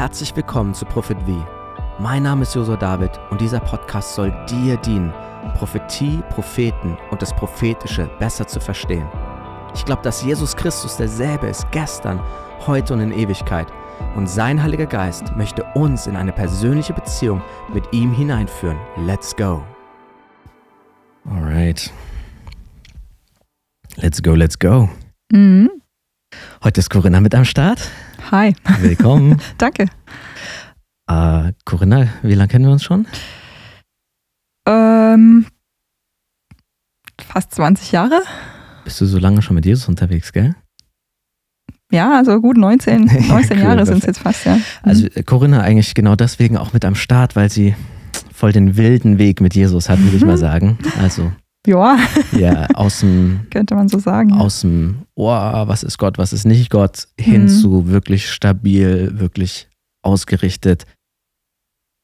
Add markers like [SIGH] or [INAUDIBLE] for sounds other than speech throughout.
Herzlich willkommen zu Prophet V. Mein Name ist Josua David und dieser Podcast soll dir dienen, Prophetie, Propheten und das Prophetische besser zu verstehen. Ich glaube, dass Jesus Christus derselbe ist gestern, heute und in Ewigkeit. Und sein Heiliger Geist möchte uns in eine persönliche Beziehung mit ihm hineinführen. Let's go. Alright. Let's go, let's go. Mhm. Heute ist Corinna mit am Start. Hi. Willkommen. [LAUGHS] Danke. Äh, Corinna, wie lange kennen wir uns schon? Ähm, fast 20 Jahre. Bist du so lange schon mit Jesus unterwegs, gell? Ja, also gut 19, 19 [LAUGHS] Cool, Jahre sind es jetzt fast, ja. Mhm. Also Corinna eigentlich genau deswegen auch mit am Start, weil sie voll den wilden Weg mit Jesus hat, würde ich mal [LAUGHS] sagen. Also ja, ja, [LAUGHS] aus dem, könnte man so sagen. aus dem, oh, was ist Gott, was ist nicht Gott, hin Mhm. zu wirklich stabil, wirklich ausgerichtet.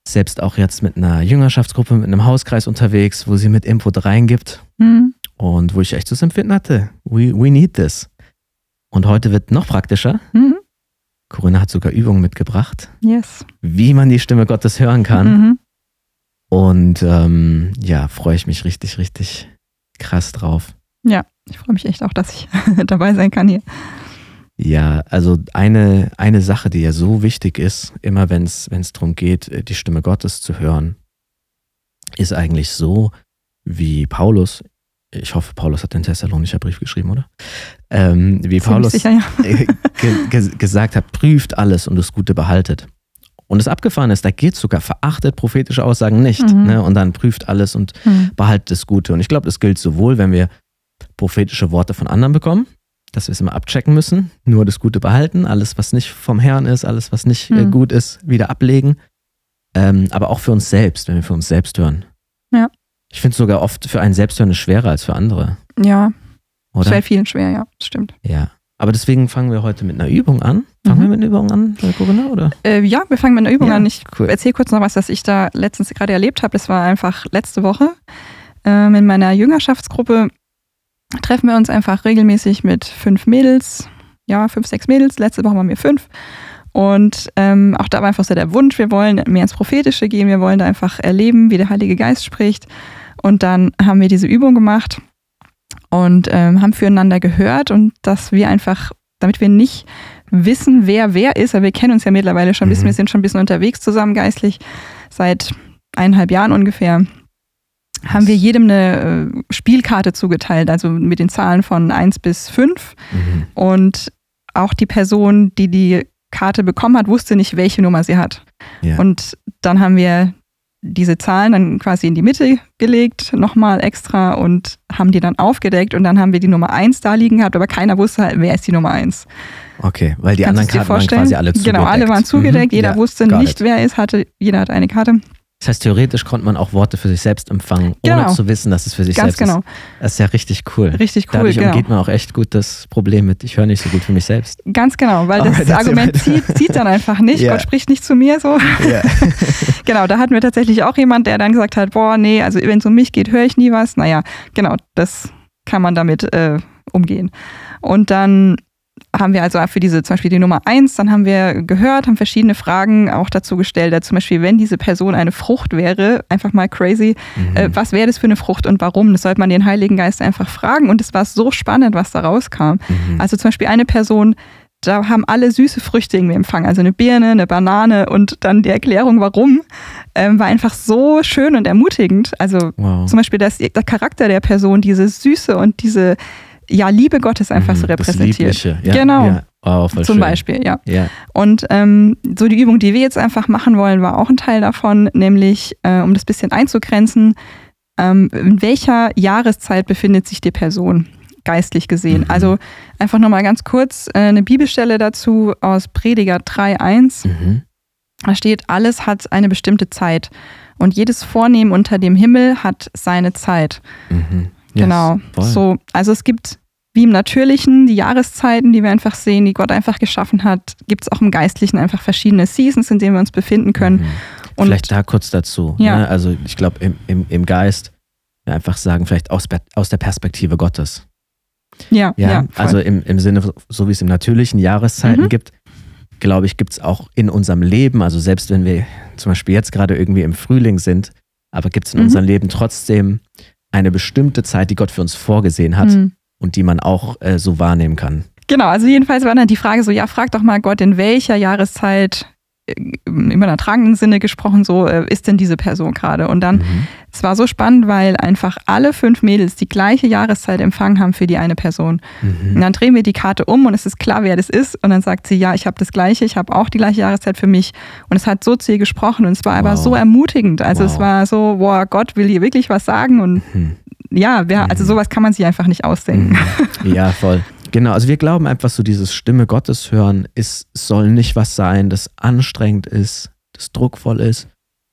Selbst auch jetzt mit einer Jüngerschaftsgruppe, mit einem Hauskreis unterwegs, wo sie mit Input reingibt Mhm. und wo ich echt das Empfinden hatte, we, we need this. Und heute wird noch praktischer. Mhm. Corinna hat sogar Übungen mitgebracht, Yes. wie man die Stimme Gottes hören kann. Mhm. Und ähm, ja, freue ich mich richtig, richtig krass drauf. Ich freue mich echt auch, dass ich [LAUGHS] dabei sein kann hier. Ja, also eine, eine Sache, die ja so wichtig ist, immer wenn es darum geht, die Stimme Gottes zu hören, ist eigentlich so, wie Paulus, ich hoffe, Paulus hat den Thessalonischer Brief geschrieben, oder? Ähm, wie Paulus sicher, ja. [LAUGHS] ge ge gesagt hat, prüft alles und das Gute behaltet. Und das Abgefahren ist, da geht sogar, verachtet prophetische Aussagen nicht. Mhm. Ne? Und dann prüft alles und Mhm. behaltet das Gute. Und ich glaube, das gilt sowohl, wenn wir prophetische Worte von anderen bekommen, dass wir es immer abchecken müssen, nur das Gute behalten, alles, was nicht vom Herrn ist, alles, was nicht äh, Mhm. gut ist, wieder ablegen. Ähm, aber auch für uns selbst, wenn wir für uns selbst hören. Ja. Ich finde es sogar oft für einen selbst hören ist schwerer als für andere, Ja, oder? fällt vielen schwer, ja, stimmt. Ja. Aber deswegen fangen wir heute mit einer Übung an. Fangen Mhm. wir mit einer Übung an, Corinna, oder? Äh, ja, wir fangen mit einer Übung Ja, an. Ich cool. erzähle kurz noch was, was ich da letztens gerade erlebt habe. Das war einfach letzte Woche. Ähm, in meiner Jüngerschaftsgruppe treffen wir uns einfach regelmäßig mit fünf Mädels. Ja, fünf, sechs Mädels. Letzte Woche waren wir fünf. Und ähm, auch da war einfach so der Wunsch, wir wollen mehr ins Prophetische gehen, wir wollen da einfach erleben, wie der Heilige Geist spricht. Und dann haben wir diese Übung gemacht und ähm, haben füreinander gehört und dass wir einfach, damit wir nicht wissen, wer wer ist, aber wir kennen uns ja mittlerweile schon ein bisschen, Mhm. wir sind schon ein bisschen unterwegs zusammen geistlich, seit eineinhalb Jahren ungefähr, haben wir jedem eine äh, Spielkarte zugeteilt, also mit den Zahlen von 1 bis 5 Mhm. und auch die Person, die die Karte bekommen hat, wusste nicht, welche Nummer sie hat. Ja. Und dann haben wir diese Zahlen dann quasi in die Mitte gelegt, nochmal extra und haben die dann aufgedeckt und dann haben wir die Nummer 1 da liegen gehabt, aber keiner wusste halt, wer ist die Nummer 1. Okay, weil die Kannst anderen Karten waren quasi alle zugedeckt. Genau, alle waren zugedeckt, Mhm. jeder Ja, wusste nicht, it. wer ist, hatte, jeder hat eine Karte. Das heißt, theoretisch konnte man auch Worte für sich selbst empfangen, ohne Genau. zu wissen, dass es für sich Ganz selbst genau. ist. Das ist ja richtig cool. Richtig cool, Dadurch genau. umgeht man auch echt gut das Problem mit, ich höre nicht so gut für mich selbst. Ganz genau, weil [LAUGHS] das erzähl Argument [LAUGHS] zieht, zieht dann einfach nicht. Ja. Gott spricht nicht zu mir so. Ja. [LAUGHS] Genau, da hatten wir tatsächlich auch jemand, der dann gesagt hat, boah, nee, also wenn es um mich geht, höre ich nie was. Naja, genau, das kann man damit äh, umgehen. Und dann haben wir also für diese, zum Beispiel die Nummer eins, dann haben wir gehört, haben verschiedene Fragen auch dazu gestellt. Da zum Beispiel, wenn diese Person eine Frucht wäre, einfach mal crazy, äh, was wäre das für eine Frucht und warum? Das sollte man den Heiligen Geist einfach fragen. Und es war so spannend, was da rauskam. Mhm. Also zum Beispiel eine Person, da haben alle süße Früchte irgendwie empfangen, also eine Birne, eine Banane und dann die Erklärung, warum, ähm, war einfach so schön und ermutigend. Also wow. zum Beispiel, dass der Charakter der Person diese Süße und diese ja, Liebe Gottes einfach Mhm, so repräsentiert. Ja, Genau. Ja. Wow, Zum schön. Beispiel, ja. Ja. Und ähm, so die Übung, die wir jetzt einfach machen wollen, war auch ein Teil davon, nämlich äh, um das bisschen einzugrenzen, ähm, in welcher Jahreszeit befindet sich die Person geistlich gesehen. Mhm. Also einfach nochmal ganz kurz äh, eine Bibelstelle dazu aus Prediger 3.1. Mhm. Da steht, alles hat eine bestimmte Zeit und jedes Vornehmen unter dem Himmel hat seine Zeit. Mhm. Yes, Genau. voll. So, also es gibt wie im Natürlichen die Jahreszeiten, die wir einfach sehen, die Gott einfach geschaffen hat, gibt es auch im Geistlichen einfach verschiedene Seasons, in denen wir uns befinden können. Mhm. Und vielleicht da kurz dazu. Ja. Ne? Also ich glaube, im, im, im Geist einfach sagen, vielleicht aus, aus der Perspektive Gottes. ja, Ja, ja, also im, im Sinne, so wie es im natürlichen Jahreszeiten Mhm. gibt, glaube ich, gibt es auch in unserem Leben, also selbst wenn wir zum Beispiel jetzt gerade irgendwie im Frühling sind, aber gibt es in Mhm. unserem Leben trotzdem eine bestimmte Zeit, die Gott für uns vorgesehen hat Mhm. Und die man auch äh, so wahrnehmen kann. Genau, also jedenfalls war dann die Frage so, ja, frag doch mal Gott, in welcher Jahreszeit, äh, im übertragenen Sinne gesprochen, so äh, ist denn diese Person gerade? Und dann, Mhm. es war so spannend, weil einfach alle fünf Mädels die gleiche Jahreszeit empfangen haben für die eine Person. Und Mhm. dann drehen wir die Karte um und es ist klar, wer das ist. Und dann sagt sie, ja, ich habe das gleiche, ich habe auch die gleiche Jahreszeit für mich. Und es hat so zu ihr gesprochen und es war aber Wow. so ermutigend. Also Wow. es war so, boah, Gott will hier wirklich was sagen. Und Mhm. Ja, wer, also Mhm. sowas kann man sich einfach nicht ausdenken. Mhm. [LAUGHS] Ja, voll. Genau, also wir glauben einfach so, dieses Stimme Gottes hören, ist, soll nicht was sein, das anstrengend ist, das druckvoll ist.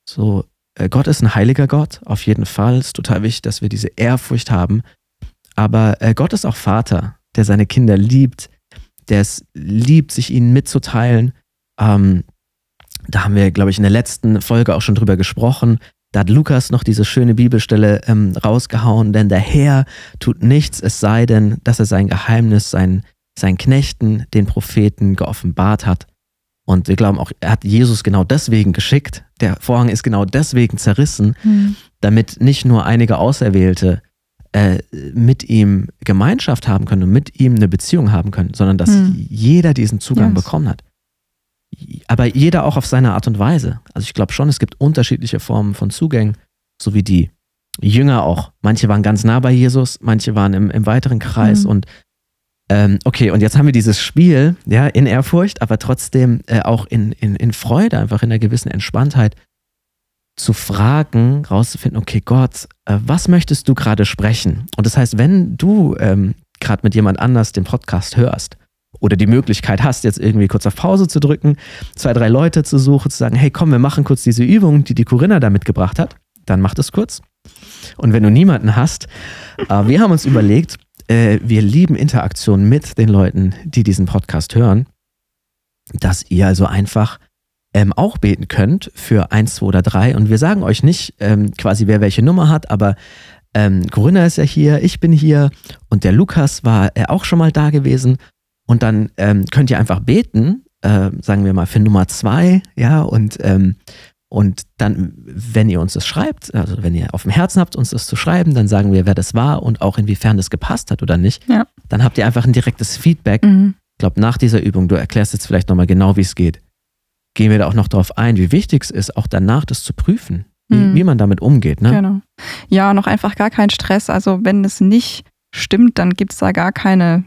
So, äh, Gott ist ein heiliger Gott, auf jeden Fall. Es ist total wichtig, dass wir diese Ehrfurcht haben. Aber äh, Gott ist auch Vater, der seine Kinder liebt, der es liebt, sich ihnen mitzuteilen. Ähm, da haben wir, glaube ich, in der letzten Folge auch schon drüber gesprochen. Da hat Lukas noch diese schöne Bibelstelle ähm, rausgehauen, denn der Herr tut nichts, es sei denn, dass er sein Geheimnis seinen, seinen Knechten, den Propheten, geoffenbart hat. Und wir glauben auch, er hat Jesus genau deswegen geschickt. Der Vorhang ist genau deswegen zerrissen, Mhm. damit nicht nur einige Auserwählte äh, mit ihm Gemeinschaft haben können und mit ihm eine Beziehung haben können, sondern dass Hm. jeder diesen Zugang Yes. bekommen hat. Aber jeder auch auf seine Art und Weise. Also ich glaube schon, es gibt unterschiedliche Formen von Zugängen, so wie die Jünger auch. Manche waren ganz nah bei Jesus, manche waren im, im weiteren Kreis Mhm. und ähm, okay, und jetzt haben wir dieses Spiel, ja, in Ehrfurcht, aber trotzdem äh, auch in, in, in Freude, einfach in einer gewissen Entspanntheit zu fragen, rauszufinden, okay, Gott, äh, was möchtest du gerade sprechen? Und das heißt, wenn du ähm, gerade mit jemand anders den Podcast hörst oder die Möglichkeit hast, jetzt irgendwie kurz auf Pause zu drücken, zwei, drei Leute zu suchen, zu sagen, hey, komm, wir machen kurz diese Übung, die die Corinna da mitgebracht hat, dann mach das kurz. Und wenn du niemanden hast, äh, wir haben uns überlegt, äh, wir lieben Interaktion mit den Leuten, die diesen Podcast hören, dass ihr also einfach ähm, auch beten könnt für eins, zwei oder drei. Und wir sagen euch nicht ähm, quasi, wer welche Nummer hat, aber ähm, Corinna ist ja hier, ich bin hier und der Lukas war äh, auch schon mal da gewesen. Und dann ähm, könnt ihr einfach beten, äh, sagen wir mal für Nummer zwei, ja, und, ähm, und dann, wenn ihr uns das schreibt, also wenn ihr auf dem Herzen habt, uns das zu schreiben, dann sagen wir, wer das war und auch inwiefern das gepasst hat oder nicht. Ja. Dann habt ihr einfach ein direktes Feedback. Mhm. Ich glaube, nach dieser Übung, du erklärst jetzt vielleicht nochmal genau, wie es geht, gehen wir da auch noch darauf ein, wie wichtig es ist, auch danach das zu prüfen, wie, Mhm. wie man damit umgeht. Ne? Genau. Ja, noch einfach gar kein Stress. Also wenn es nicht stimmt, dann gibt es da gar keine,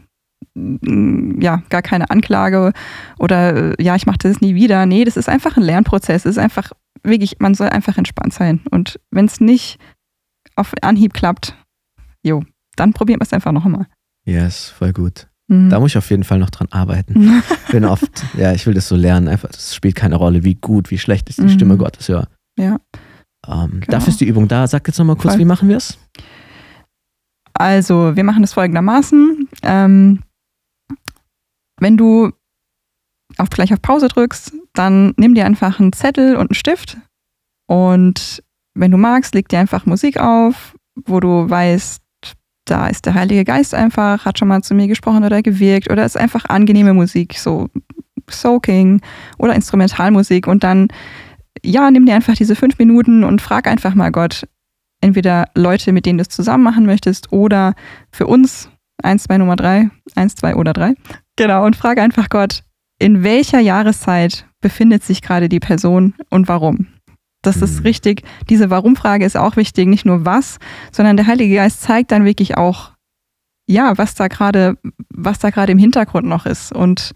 ja, gar keine Anklage oder äh, ja, ich mache das nie wieder. Nee, das ist einfach ein Lernprozess. Es ist einfach wirklich, man soll einfach entspannt sein. Und wenn es nicht auf Anhieb klappt, jo, dann probieren wir es einfach nochmal. Yes, voll gut. Mhm. Da muss ich auf jeden Fall noch dran arbeiten. [LAUGHS] Bin oft, ja, ich will das so lernen. Einfach, das spielt keine Rolle, wie gut, wie schlecht ich die Mhm. Stimme Gottes höre. Ja. Ähm, Genau. Dafür ist die Übung da. Sag jetzt nochmal kurz, Voll. wie machen wir es? Also, wir machen das folgendermaßen. Ähm, wenn du auf, gleich auf Pause drückst, dann nimm dir einfach einen Zettel und einen Stift und wenn du magst, leg dir einfach Musik auf, wo du weißt, da ist der Heilige Geist einfach, hat schon mal zu mir gesprochen oder gewirkt oder ist einfach angenehme Musik, so Soaking oder Instrumentalmusik und dann, ja, nimm dir einfach diese fünf Minuten und frag einfach mal Gott, entweder Leute, mit denen du es zusammen machen möchtest oder für uns, eins, zwei, Nummer drei, eins, zwei oder drei. Genau, und frage einfach Gott, in welcher Jahreszeit befindet sich gerade die Person und warum? Das ist Mhm. richtig. Diese Warum-Frage ist auch wichtig, nicht nur was, sondern der Heilige Geist zeigt dann wirklich auch, ja, was da gerade, was da gerade im Hintergrund noch ist und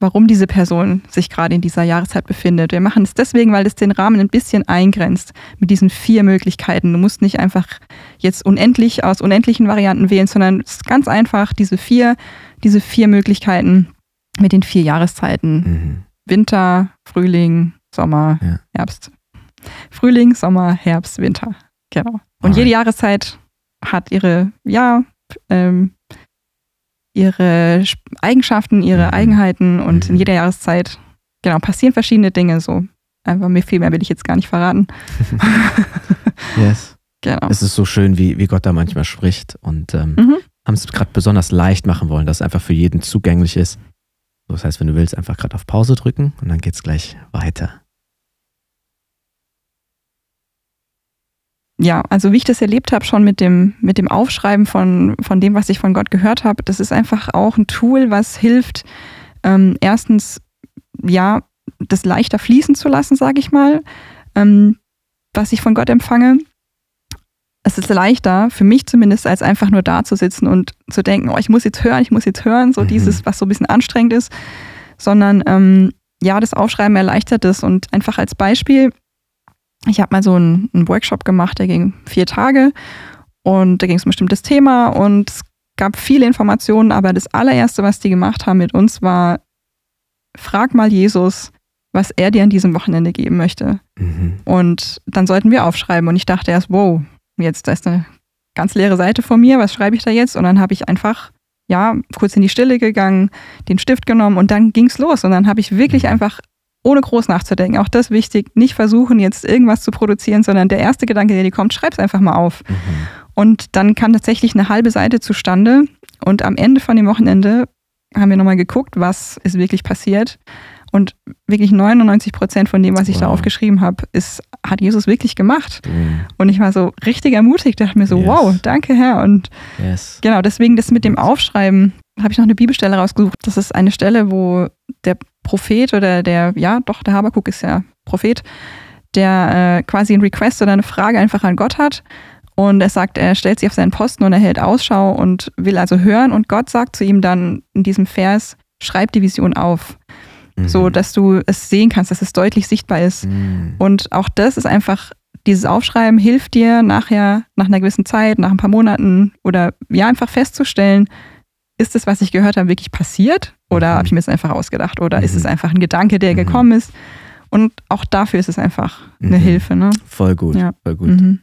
warum diese Person sich gerade in dieser Jahreszeit befindet. Wir machen es deswegen, weil es den Rahmen ein bisschen eingrenzt mit diesen vier Möglichkeiten. Du musst nicht einfach jetzt unendlich aus unendlichen Varianten wählen, sondern es ist ganz einfach diese vier, diese vier Möglichkeiten mit den vier Jahreszeiten. Mhm. Winter, Frühling, Sommer, Ja. Herbst. Frühling, Sommer, Herbst, Winter. Genau. Und Alright. jede Jahreszeit hat ihre, ja, ähm, ihre Eigenschaften, ihre Mhm. Eigenheiten und in Mhm. jeder Jahreszeit, genau, passieren verschiedene Dinge so. Einfach mir viel mehr will ich jetzt gar nicht verraten. [LAUGHS] Yes. Genau. Es ist so schön, wie, wie Gott da manchmal spricht und ähm, Mhm. haben es gerade besonders leicht machen wollen, dass es einfach für jeden zugänglich ist. Das heißt, wenn du willst, einfach gerade auf Pause drücken und dann geht es gleich weiter. Ja, also wie ich das erlebt habe, schon mit dem, mit dem Aufschreiben von, von dem, was ich von Gott gehört habe, das ist einfach auch ein Tool, was hilft, ähm, erstens, ja, das leichter fließen zu lassen, sage ich mal, ähm, was ich von Gott empfange. Es ist leichter, für mich zumindest, als einfach nur da zu sitzen und zu denken, oh, ich muss jetzt hören, ich muss jetzt hören, so mhm. dieses, was so ein bisschen anstrengend ist, sondern ähm, ja, das Aufschreiben erleichtert es. Und einfach als Beispiel, ich habe mal so einen, einen, Workshop gemacht, der ging vier Tage und da ging es um ein bestimmtes Thema und es gab viele Informationen, aber das allererste, was die gemacht haben mit uns, war, frag mal Jesus, was er dir an diesem Wochenende geben möchte. Mhm. Und dann sollten wir aufschreiben. Und ich dachte erst, wow, jetzt da ist eine ganz leere Seite vor mir, was schreibe ich da jetzt? Und dann habe ich einfach, ja, kurz in die Stille gegangen, den Stift genommen und dann ging es los. Und dann habe ich wirklich mhm. einfach ohne groß nachzudenken. Auch das wichtig, nicht versuchen, jetzt irgendwas zu produzieren, sondern der erste Gedanke, der dir kommt, schreib es einfach mal auf. Mhm. Und dann kam tatsächlich eine halbe Seite zustande. Und am Ende von dem Wochenende haben wir nochmal geguckt, was ist wirklich passiert. Und wirklich 99 Prozent von dem, was ich wow. da aufgeschrieben habe, ist, hat Jesus wirklich gemacht. Mhm. Und ich war so richtig ermutigt, dachte mir so, yes. wow, danke Herr. Und yes. genau, deswegen das mit dem Aufschreiben, habe ich noch eine Bibelstelle rausgesucht. Das ist eine Stelle, wo der Prophet oder der, ja, doch, der Habakuk ist ja Prophet, der äh, quasi einen Request oder eine Frage einfach an Gott hat. Und er sagt, er stellt sich auf seinen Posten und er hält Ausschau und will also hören. Und Gott sagt zu ihm dann in diesem Vers, schreib die Vision auf. Mhm. So, dass du es sehen kannst, dass es deutlich sichtbar ist. Mhm. Und auch das ist einfach, dieses Aufschreiben hilft dir nachher, nach einer gewissen Zeit, nach ein paar Monaten oder ja, einfach festzustellen, ist das, was ich gehört habe, wirklich passiert? Oder mhm. habe ich mir das einfach ausgedacht? Oder mhm. ist es mhm. einfach ein Gedanke, der mhm. gekommen ist? Und auch dafür ist es einfach eine mhm. Hilfe. Ne? Voll gut, ja. voll gut. Mhm.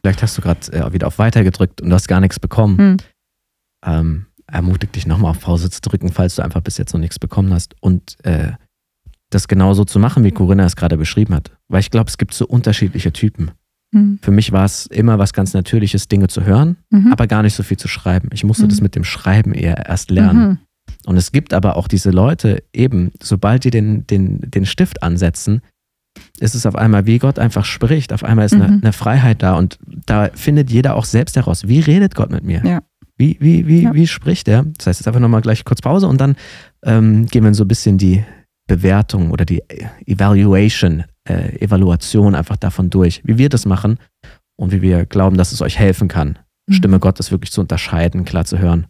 Vielleicht hast du gerade äh, wieder auf Weiter gedrückt und du hast gar nichts bekommen. Ähm, ermutigt dich nochmal auf Pause zu drücken, falls du einfach bis jetzt noch nichts bekommen hast. Und äh, das genauso zu machen, wie Corinna es gerade beschrieben hat. Weil ich glaube, es gibt so unterschiedliche Typen. Für mich war es immer was ganz Natürliches, Dinge zu hören, mhm. aber gar nicht so viel zu schreiben. Ich musste mhm. das mit dem Schreiben eher erst lernen. Und es gibt aber auch diese Leute, eben, sobald die den, den, den Stift ansetzen, ist es auf einmal, wie Gott einfach spricht. Auf einmal ist eine, mhm. eine, Freiheit da und da findet jeder auch selbst heraus, wie redet Gott mit mir? Ja. Wie, wie, wie, ja. wie spricht er? Das heißt, jetzt einfach nochmal gleich kurz Pause und dann ähm, gehen wir in so ein bisschen die Bewertung oder die Evaluation äh, Evaluation einfach davon durch, wie wir das machen und wie wir glauben, dass es euch helfen kann, mhm. Stimme Gottes wirklich zu unterscheiden, klar zu hören.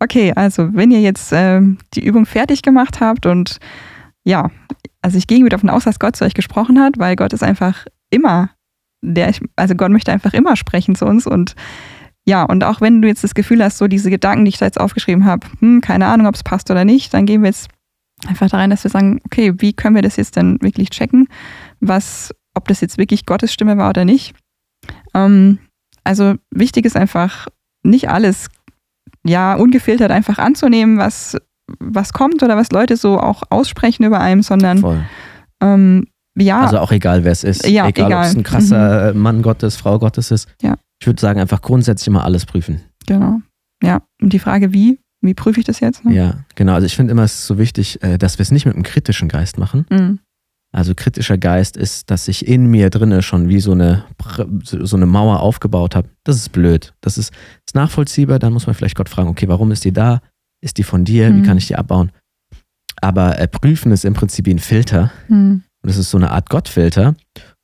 Okay, also wenn ihr jetzt äh, die Übung fertig gemacht habt und ja, also ich gehe wieder davon aus, dass Gott zu euch gesprochen hat, weil Gott ist einfach immer der, also Gott möchte einfach immer sprechen zu uns und ja, und auch wenn du jetzt das Gefühl hast, so diese Gedanken, die ich da jetzt aufgeschrieben habe, hm, keine Ahnung, ob es passt oder nicht, dann gehen wir jetzt einfach da rein, dass wir sagen, okay, wie können wir das jetzt denn wirklich checken, was, ob das jetzt wirklich Gottes Stimme war oder nicht. Ähm, also wichtig ist einfach, nicht alles ja ungefiltert einfach anzunehmen, was, was kommt oder was Leute so auch aussprechen über einem, sondern Voll. Ähm, ja. Also auch egal, wer es ist. Ja, egal, egal. ob es ein krasser mhm. Mann Gottes, Frau Gottes ist. Ja. Ich würde sagen, einfach grundsätzlich immer alles prüfen. Genau. Ja. Und die Frage, wie, wie prüfe ich das jetzt? Ne? Ja, genau. Also ich finde immer, es ist so wichtig, äh, dass wir es nicht mit einem kritischen Geist machen. Mhm. Also kritischer Geist ist, dass ich in mir drinne schon wie so eine, so eine Mauer aufgebaut habe. Das ist blöd. Das ist, ist nachvollziehbar. Dann muss man vielleicht Gott fragen, okay, warum ist die da? Ist die von dir? Mhm. Wie kann ich die abbauen? Aber äh, prüfen ist im Prinzip wie ein Filter. Mhm. Und es ist so eine Art Gottfilter.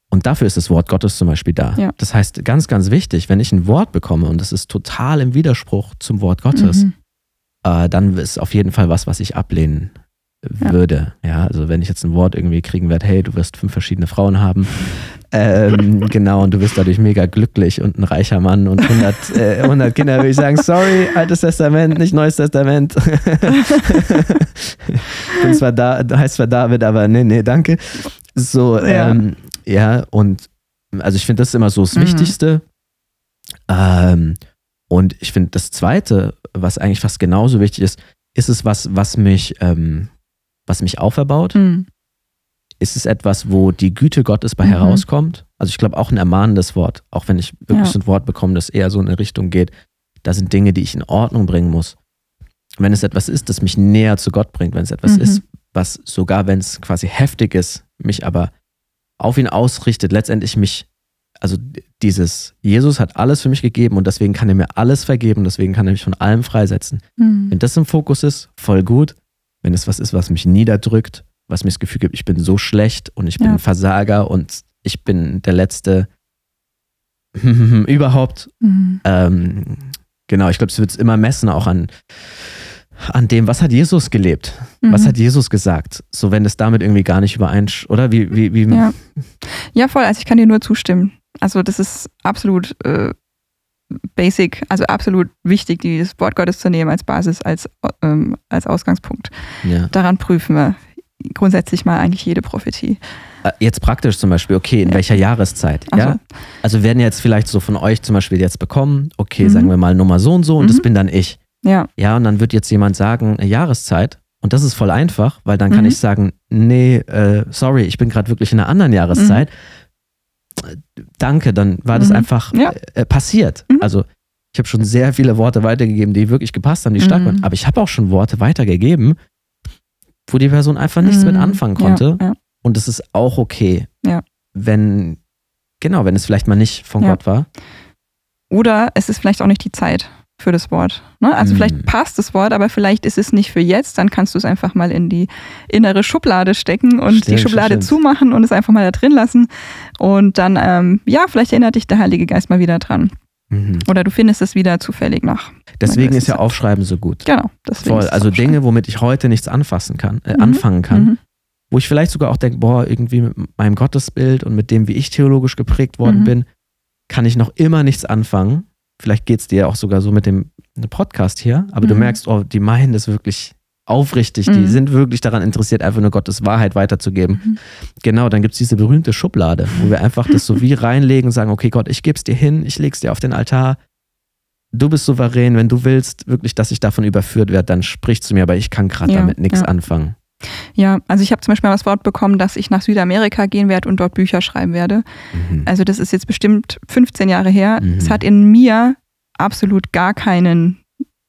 Und dafür ist das Wort Gottes zum Beispiel da. Ja. Das heißt, ganz, ganz wichtig, wenn ich ein Wort bekomme und das ist total im Widerspruch zum Wort Gottes, mhm äh, dann ist auf jeden Fall was, was ich ablehnen würde. Ja. ja. also wenn ich jetzt ein Wort irgendwie kriegen werde, hey, du wirst fünf verschiedene Frauen haben, ähm, [LAUGHS] genau, und du bist dadurch mega glücklich und ein reicher Mann und 100, äh, 100 Kinder, würde ich sagen, sorry, Altes Testament, nicht Neues Testament. [LAUGHS] bin zwar da, heißt zwar David, aber nee, nee, danke. So, ja, ähm, ja und also ich finde das ist immer so das mhm. Wichtigste. Ähm, und ich finde das Zweite, was eigentlich fast genauso wichtig ist, ist es was, was mich, ähm, was mich auferbaut? Mhm. Ist es etwas, wo die Güte Gottes bei mhm. herauskommt? Also ich glaube auch ein ermahnendes Wort, auch wenn ich wirklich ja. ein Wort bekomme, das eher so in eine Richtung geht. Da sind Dinge, die ich in Ordnung bringen muss. wenn es etwas ist, das mich näher zu Gott bringt, wenn es etwas Mhm. ist, was sogar, wenn es quasi heftig ist, mich aber auf ihn ausrichtet, letztendlich mich, also dieses, Jesus hat alles für mich gegeben und deswegen kann er mir alles vergeben, deswegen kann er mich von allem freisetzen. Mhm. Wenn das im Fokus ist, voll gut. Wenn es was ist, was mich niederdrückt, was mir das Gefühl gibt, ich bin so schlecht und ich bin Ja. ein Versager und ich bin der Letzte [LAUGHS] überhaupt, Mhm. ähm, genau, ich glaube, es wird es immer messen, auch an, an dem, was hat Jesus gelebt? Was Mhm. hat Jesus gesagt? So, wenn es damit irgendwie gar nicht übereinsch, oder? Wie, wie, wie, Ja. ja, voll. Also ich kann dir nur zustimmen. Also das ist absolut äh, basic, also absolut wichtig, dieses Wort Gottes zu nehmen als Basis, als, ähm, als Ausgangspunkt. ja. Daran prüfen wir grundsätzlich mal eigentlich jede Prophetie. Äh, Jetzt praktisch zum Beispiel, okay, in Ja. welcher Jahreszeit? Also, Ja? Also werden jetzt vielleicht so von euch zum Beispiel jetzt bekommen, okay, Mhm. sagen wir mal Nummer so und so und das Mhm. bin dann ich. ja. Ja, und dann wird jetzt jemand sagen, eine Jahreszeit. Und das ist voll einfach, weil dann kann Mhm. ich sagen, nee, äh, sorry, ich bin gerade wirklich in einer anderen Jahreszeit. Danke, dann war das Mhm. einfach Ja. äh, passiert. Mhm. Also ich habe schon sehr viele Worte weitergegeben, die wirklich gepasst haben, die stark Mhm. waren. Aber ich habe auch schon Worte weitergegeben, wo die Person einfach nichts mit Mhm. anfangen konnte. Ja, ja. Und es ist auch okay, wenn, genau, wenn es vielleicht mal nicht von. Gott war. Oder es ist vielleicht auch nicht die Zeit für das Wort. Ne? Also Mhm. vielleicht passt das Wort, aber vielleicht ist es nicht für jetzt. Dann kannst du es einfach mal in die innere Schublade stecken und Stimmt, die Schublade stimmt. zumachen und es einfach mal da drin lassen. Und dann, ähm, ja, vielleicht erinnert dich der Heilige Geist mal wieder dran. Mhm. Oder du findest es wieder zufällig nach. Deswegen ist ja Aufschreiben so gut. Genau. Voll. Also. Dinge, womit ich heute nichts anfassen kann, äh, Mhm. anfangen kann. Mhm. Wo ich vielleicht sogar auch denke, boah, irgendwie mit meinem Gottesbild und mit dem, wie ich theologisch geprägt worden Mhm. bin, kann ich noch immer nichts anfangen. Vielleicht geht es dir auch sogar so mit dem Podcast hier, aber du Mhm. merkst, oh, die meinen das wirklich aufrichtig, die Mhm. sind wirklich daran interessiert, einfach nur Gottes Wahrheit weiterzugeben. Mhm. Genau, dann gibt es diese berühmte Schublade, wo wir einfach das so wie [LAUGHS] reinlegen und sagen, okay Gott, ich gebe es dir hin, ich leg's dir auf den Altar. Du bist souverän, wenn du willst wirklich, dass ich davon überführt werde, dann sprich zu mir, aber ich kann gerade Ja, damit nichts ja. anfangen. Ja, also ich habe zum Beispiel mal das Wort bekommen, dass ich nach Südamerika gehen werde und dort Bücher schreiben werde. Mhm. Also das ist jetzt bestimmt 15 Jahre her. Mhm. Es hat in mir absolut gar keinen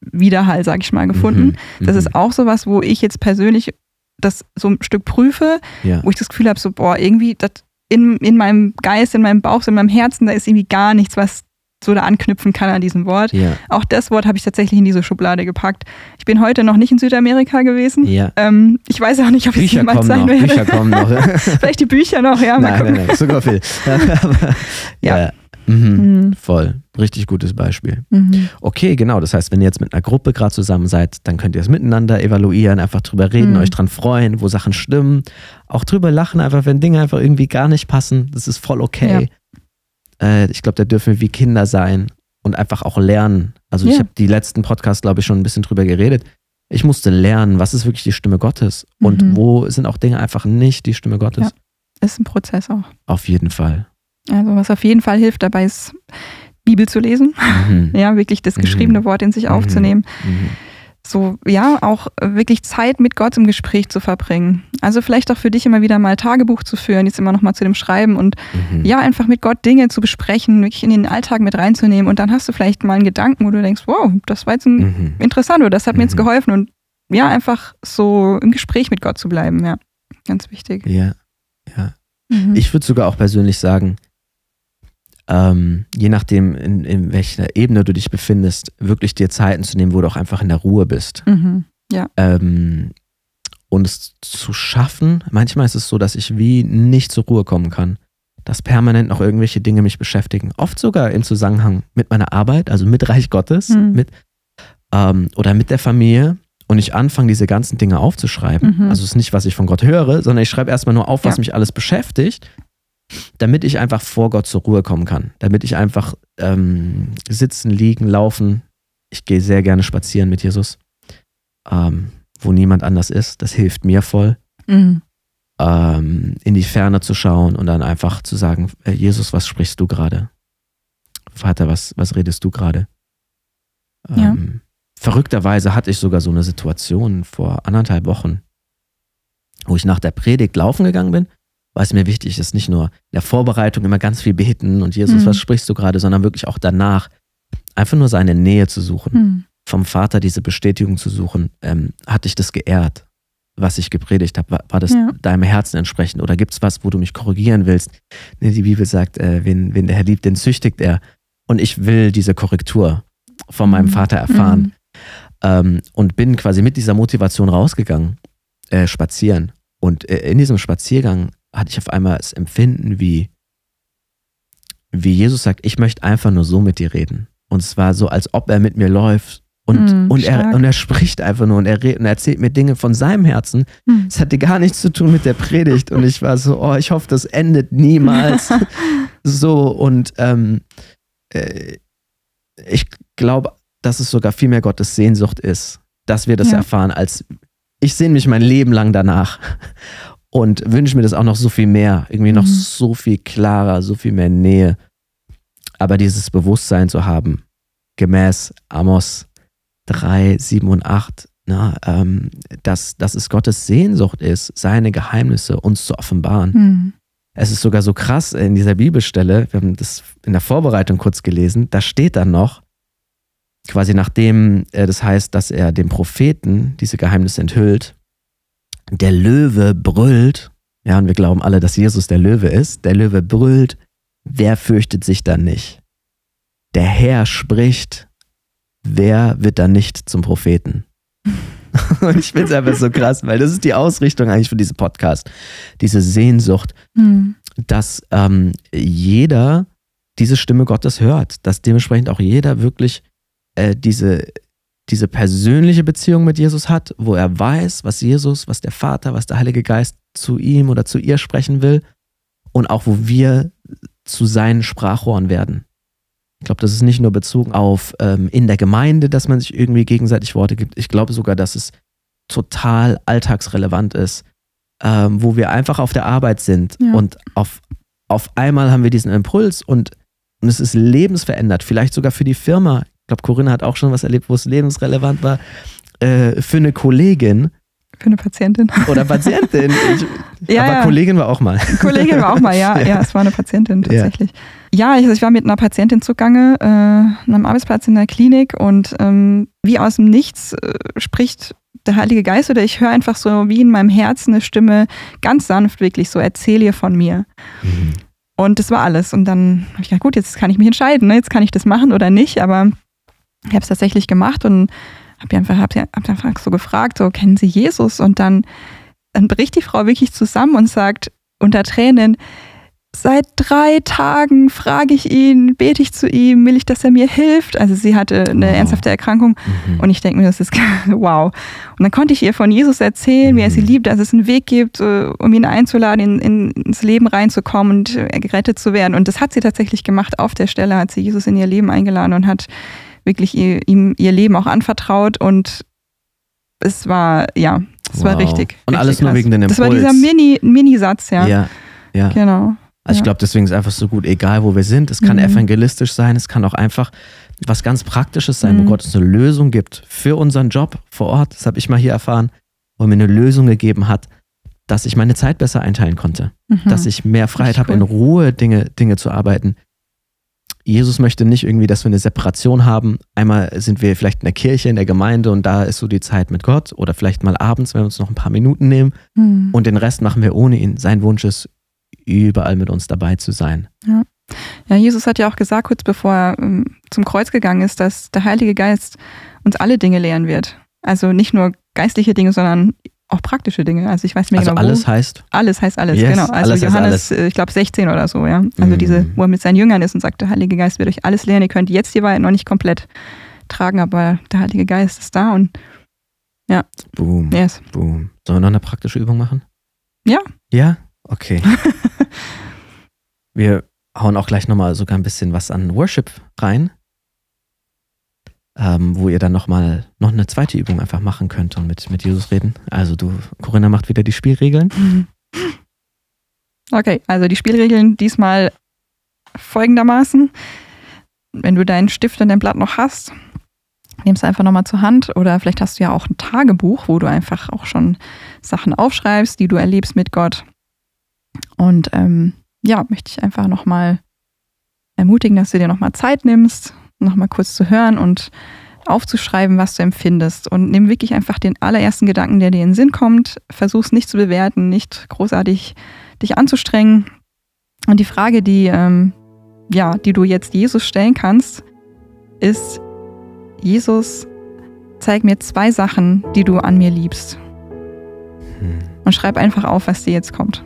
Widerhall, sag ich mal, gefunden. Mhm. Das Mhm. ist auch sowas, wo ich jetzt persönlich das so ein Stück prüfe, ja. wo ich das Gefühl habe, so, boah, irgendwie das in, in meinem Geist, in meinem Bauch, in meinem Herzen, da ist irgendwie gar nichts, was so da anknüpfen kann an diesem Wort. ja, Auch das Wort habe ich tatsächlich in diese Schublade gepackt. Ich bin heute noch nicht in Südamerika gewesen. ja. Ähm, ich weiß auch nicht, ob ich jemals sein noch, werde. Bücher kommen noch. [LAUGHS] Vielleicht die Bücher noch, ja. Nein, nein, nein, sogar viel. [LAUGHS] Ja, Ja. Mhm. Mhm. voll. Richtig gutes Beispiel. Mhm. Okay, genau. Das heißt, wenn ihr jetzt mit einer Gruppe gerade zusammen seid, dann könnt ihr es miteinander evaluieren, einfach drüber reden, Mhm. euch dran freuen, wo Sachen stimmen. Auch drüber lachen, einfach wenn Dinge einfach irgendwie gar nicht passen. Das ist voll okay. Äh, ich glaube, da dürfen wir wie Kinder sein und einfach auch lernen. Also ich Ja. habe die letzten Podcasts, glaube ich, schon ein bisschen drüber geredet. Ich musste lernen, was ist wirklich die Stimme Gottes und Mhm. wo sind auch Dinge einfach nicht die Stimme Gottes. Ja. Ist ein Prozess auch. Auf jeden Fall. Also was auf jeden Fall hilft dabei ist, Bibel zu lesen. Mhm. [LAUGHS] Ja, wirklich das Mhm. geschriebene Wort in sich Mhm. aufzunehmen. Mhm. So, ja, auch wirklich Zeit mit Gott im Gespräch zu verbringen. Also vielleicht auch für dich immer wieder mal Tagebuch zu führen, jetzt immer noch mal zu dem Schreiben und Mhm. ja, einfach mit Gott Dinge zu besprechen, wirklich in den Alltag mit reinzunehmen und dann hast du vielleicht mal einen Gedanken, wo du denkst, wow, das war jetzt ein Mhm. interessant oder das hat mir jetzt Mhm. geholfen und ja, einfach so im Gespräch mit Gott zu bleiben, ja, ganz wichtig. Ja, ja. Mhm. Ich würde sogar auch persönlich sagen, ähm, je nachdem, in, in welcher Ebene du dich befindest, wirklich dir Zeiten zu nehmen, wo du auch einfach in der Ruhe bist. Mhm. Ähm, und es zu schaffen, manchmal ist es so, dass ich wie nicht zur Ruhe kommen kann. Dass permanent noch irgendwelche Dinge mich beschäftigen. Oft sogar im Zusammenhang mit meiner Arbeit, also mit Reich Gottes, Mhm. mit ähm, oder mit der Familie. Und ich anfange, diese ganzen Dinge aufzuschreiben. Mhm. Also es ist nicht, was ich von Gott höre, sondern ich schreibe erstmal nur auf, was Ja. mich alles beschäftigt, damit ich einfach vor Gott zur Ruhe kommen kann. Damit ich einfach ähm, sitzen, liegen, laufen. Ich gehe sehr gerne spazieren mit Jesus, ähm, wo niemand anders ist. Das hilft mir voll, Mhm. ähm, in die Ferne zu schauen und dann einfach zu sagen, äh, Jesus, was sprichst du gerade? Vater, was, was redest du gerade? Ja. Ähm, verrückterweise hatte ich sogar so eine Situation vor anderthalb Wochen, wo ich nach der Predigt laufen gegangen bin, weil es mir wichtig ist, nicht nur in der Vorbereitung immer ganz viel beten und Jesus, Mhm. was sprichst du gerade, sondern wirklich auch danach einfach nur seine Nähe zu suchen. Mhm. vom Vater diese Bestätigung zu suchen, ähm, hat dich das geehrt, was ich gepredigt habe? War, war das Ja. deinem Herzen entsprechend? Oder gibt es was, wo du mich korrigieren willst? Nee, die Bibel sagt, äh, wen, wen der Herr liebt, den züchtigt er. Und ich will diese Korrektur von meinem Mhm. Vater erfahren. Mhm. Ähm, und bin quasi mit dieser Motivation rausgegangen, äh, spazieren. Und äh, in diesem Spaziergang hatte ich auf einmal das Empfinden, wie, wie Jesus sagt, ich möchte einfach nur so mit dir reden. Und es war so, als ob er mit mir läuft. Und, Mhm, und, er, und er spricht einfach nur und er, redet, und er erzählt mir Dinge von seinem Herzen. Mhm. Es hatte gar nichts zu tun mit der Predigt. Und ich war so, oh, ich hoffe, das endet niemals. [LAUGHS] so, und ähm, äh, ich glaube, dass es sogar viel mehr Gottes Sehnsucht ist, dass wir das Ja. erfahren, als ich sehne mich mein Leben lang danach und wünsche mir das auch noch so viel mehr, irgendwie noch Mhm. so viel klarer, so viel mehr Nähe. Aber dieses Bewusstsein zu haben, gemäß Amos 3, 7 und 8, na, ähm, dass, dass es Gottes Sehnsucht ist, seine Geheimnisse uns zu offenbaren. Mhm. Es ist sogar so krass in dieser Bibelstelle, wir haben das in der Vorbereitung kurz gelesen, da steht dann noch, quasi nachdem äh, das heißt, dass er dem Propheten diese Geheimnisse enthüllt, der Löwe brüllt, ja, und wir glauben alle, dass Jesus der Löwe ist, der Löwe brüllt, wer fürchtet sich dann nicht? Der Herr spricht, wer wird dann nicht zum Propheten? [LAUGHS] und ich finde es einfach so krass, weil das ist die Ausrichtung eigentlich für diesen Podcast, diese Sehnsucht, Mhm. dass ähm, jeder diese Stimme Gottes hört, dass dementsprechend auch jeder wirklich äh, diese, diese persönliche Beziehung mit Jesus hat, wo er weiß, was Jesus, was der Vater, was der Heilige Geist zu ihm oder zu ihr sprechen will und auch wo wir zu seinen Sprachrohren werden. Ich glaube, das ist nicht nur bezogen auf ähm, in der Gemeinde, dass man sich irgendwie gegenseitig Worte gibt. Ich glaube sogar, dass es total alltagsrelevant ist, ähm, wo wir einfach auf der Arbeit sind Ja. und auf, auf einmal haben wir diesen Impuls und, und es ist lebensverändert, vielleicht sogar für die Firma. Ich glaube, Corinna hat auch schon was erlebt, wo es lebensrelevant war. Äh, für eine Kollegin Für eine Patientin. oder Patientin. [LAUGHS] Ich, Ja, aber ja. Kollegin war auch mal. Kollegin war auch mal, ja, [LAUGHS] Ja. ja, es war eine Patientin tatsächlich. Ja, ich, ich war mit einer Patientin zugange, äh, an einem Arbeitsplatz in der Klinik und ähm, wie aus dem Nichts äh, spricht der Heilige Geist oder ich höre einfach so wie in meinem Herzen eine Stimme, ganz sanft wirklich so, erzähl ihr von mir. Und das war alles. Und dann habe ich gedacht, gut, jetzt kann ich mich entscheiden, ne? jetzt kann ich das machen oder nicht, aber ich habe es tatsächlich gemacht und habe einfach, hab, hab einfach so gefragt, so, kennen Sie Jesus? Und dann, dann bricht die Frau wirklich zusammen und sagt unter Tränen, seit drei Tagen frage ich ihn, bete ich zu ihm, will ich, dass er mir hilft. Also sie hatte eine Wow. ernsthafte Erkrankung Mhm. und ich denke mir, das ist [LAUGHS] wow. Und dann konnte ich ihr von Jesus erzählen, wie er sie Mhm. liebt, dass es einen Weg gibt, äh, um ihn einzuladen, in, in, ins Leben reinzukommen und äh, gerettet zu werden. Und das hat sie tatsächlich gemacht. Auf der Stelle hat sie Jesus in ihr Leben eingeladen und hat wirklich ihr, ihm ihr Leben auch anvertraut. Und es war, ja, es war Wow. richtig. Und richtig alles nur krass. wegen dem Das war Impuls. dieser Mini- Mini-Satz, ja. ja. ja. Genau. Also ich Ja. glaube, deswegen ist einfach so gut, egal wo wir sind. Es kann Mhm. evangelistisch sein, es kann auch einfach was ganz Praktisches sein, wo Mhm. Gott uns eine Lösung gibt für unseren Job vor Ort. Das habe ich mal hier erfahren, wo er mir eine Lösung gegeben hat, dass ich meine Zeit besser einteilen konnte, Mhm. dass ich mehr Freiheit habe, in Ruhe Dinge, Dinge zu arbeiten. Jesus möchte nicht irgendwie, dass wir eine Separation haben. Einmal sind wir vielleicht in der Kirche, in der Gemeinde und da ist so die Zeit mit Gott oder vielleicht mal abends, wenn wir uns noch ein paar Minuten nehmen Mhm. und den Rest machen wir ohne ihn. Sein Wunsch ist, überall mit uns dabei zu sein. Ja, Jesus hat ja auch gesagt, kurz bevor er ähm, zum Kreuz gegangen ist, dass der Heilige Geist uns alle Dinge lehren wird. Also nicht nur geistliche Dinge, sondern auch praktische Dinge. Also ich weiß nicht mehr Also genau, alles wo. heißt, Alles heißt alles, Yes, genau. Also alles Johannes, äh, ich glaube 16 oder so, ja. Also Mm. diese, wo er mit seinen Jüngern ist und sagt, der Heilige Geist wird euch alles lehren. Ihr könnt jetzt die Wahrheit noch nicht komplett tragen, aber der Heilige Geist ist da und boom, yes. boom. Sollen wir noch eine praktische Übung machen? Ja. Ja? Okay. [LAUGHS] wir hauen auch gleich nochmal sogar ein bisschen was an Worship rein, ähm, wo ihr dann nochmal noch eine zweite Übung einfach machen könnt und mit, mit Jesus reden. Also du, Corinna macht wieder die Spielregeln. Okay, also die Spielregeln diesmal folgendermaßen. Wenn du deinen Stift und dein Blatt noch hast, nimmst du einfach nochmal zur Hand oder vielleicht hast du ja auch ein Tagebuch, wo du einfach auch schon Sachen aufschreibst, die du erlebst mit Gott. Und ähm, ja, möchte ich einfach nochmal ermutigen, dass du dir nochmal Zeit nimmst, nochmal kurz zu hören und aufzuschreiben, was du empfindest. Und nimm wirklich einfach den allerersten Gedanken, der dir in den Sinn kommt. Versuch's nicht zu bewerten, nicht großartig dich anzustrengen. Und die Frage, die, ähm, ja, die du jetzt Jesus stellen kannst, ist, Jesus, zeig mir zwei Sachen, die du an mir liebst. Hm. Und schreib einfach auf, was dir jetzt kommt.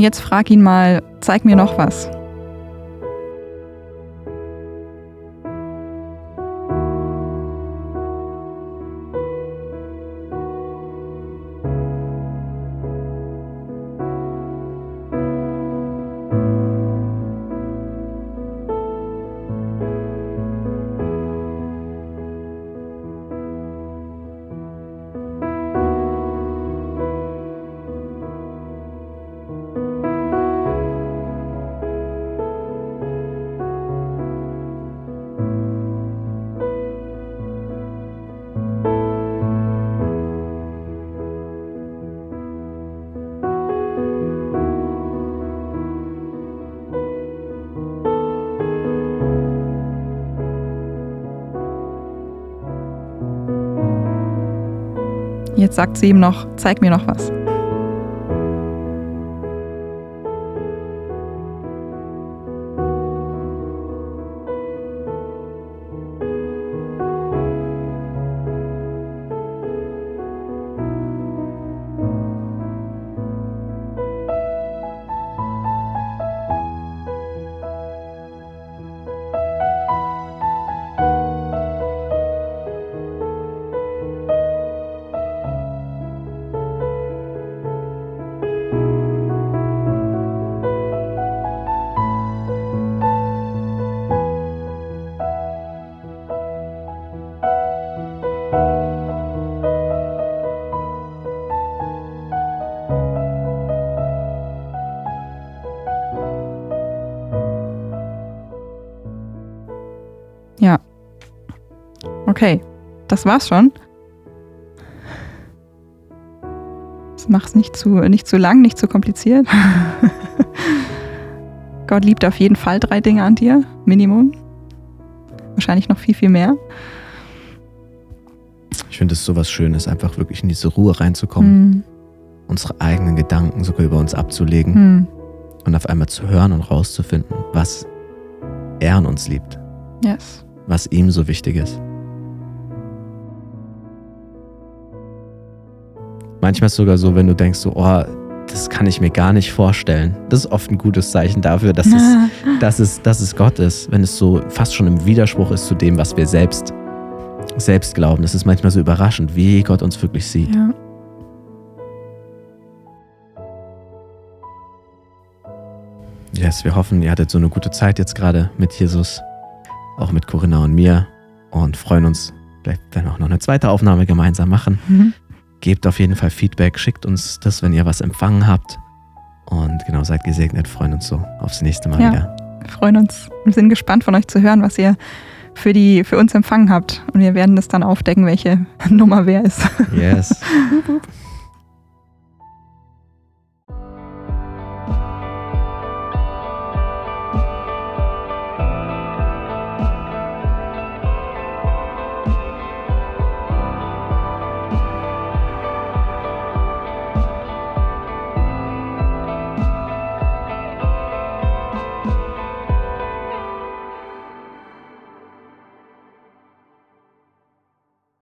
Und jetzt frag ihn mal, zeig mir noch was. Jetzt sagt sie ihm noch, zeig mir noch was. Ja. Okay, das war's schon. Das macht's nicht zu, nicht zu lang, nicht zu kompliziert. [LAUGHS] Gott liebt auf jeden Fall drei Dinge an dir, Minimum. Wahrscheinlich noch viel, viel mehr. Ich finde es so was Schönes, einfach wirklich in diese Ruhe reinzukommen, mm. unsere eigenen Gedanken sogar über uns abzulegen mm. und auf einmal zu hören und rauszufinden, was er an uns liebt. Yes was ihm so wichtig ist. Manchmal ist es sogar so, wenn du denkst, so, oh, das kann ich mir gar nicht vorstellen. Das ist oft ein gutes Zeichen dafür, dass es, [LAUGHS] dass es, dass es Gott ist, wenn es so fast schon im Widerspruch ist zu dem, was wir selbst, selbst glauben. Das ist manchmal so überraschend, wie Gott uns wirklich sieht. Ja. Yes, wir hoffen, ihr hattet so eine gute Zeit jetzt gerade mit Jesus auch mit Corinna und mir und freuen uns, vielleicht werden wir auch noch eine zweite Aufnahme gemeinsam machen. Mhm. Gebt auf jeden Fall Feedback, schickt uns das, wenn ihr was empfangen habt. Und genau, seid gesegnet, freuen uns so aufs nächste Mal ja, wieder. Wir freuen uns und sind gespannt von euch zu hören, was ihr für, die, für uns empfangen habt. Und wir werden das dann aufdecken, welche [LAUGHS] Nummer wer ist. Yes. [LAUGHS]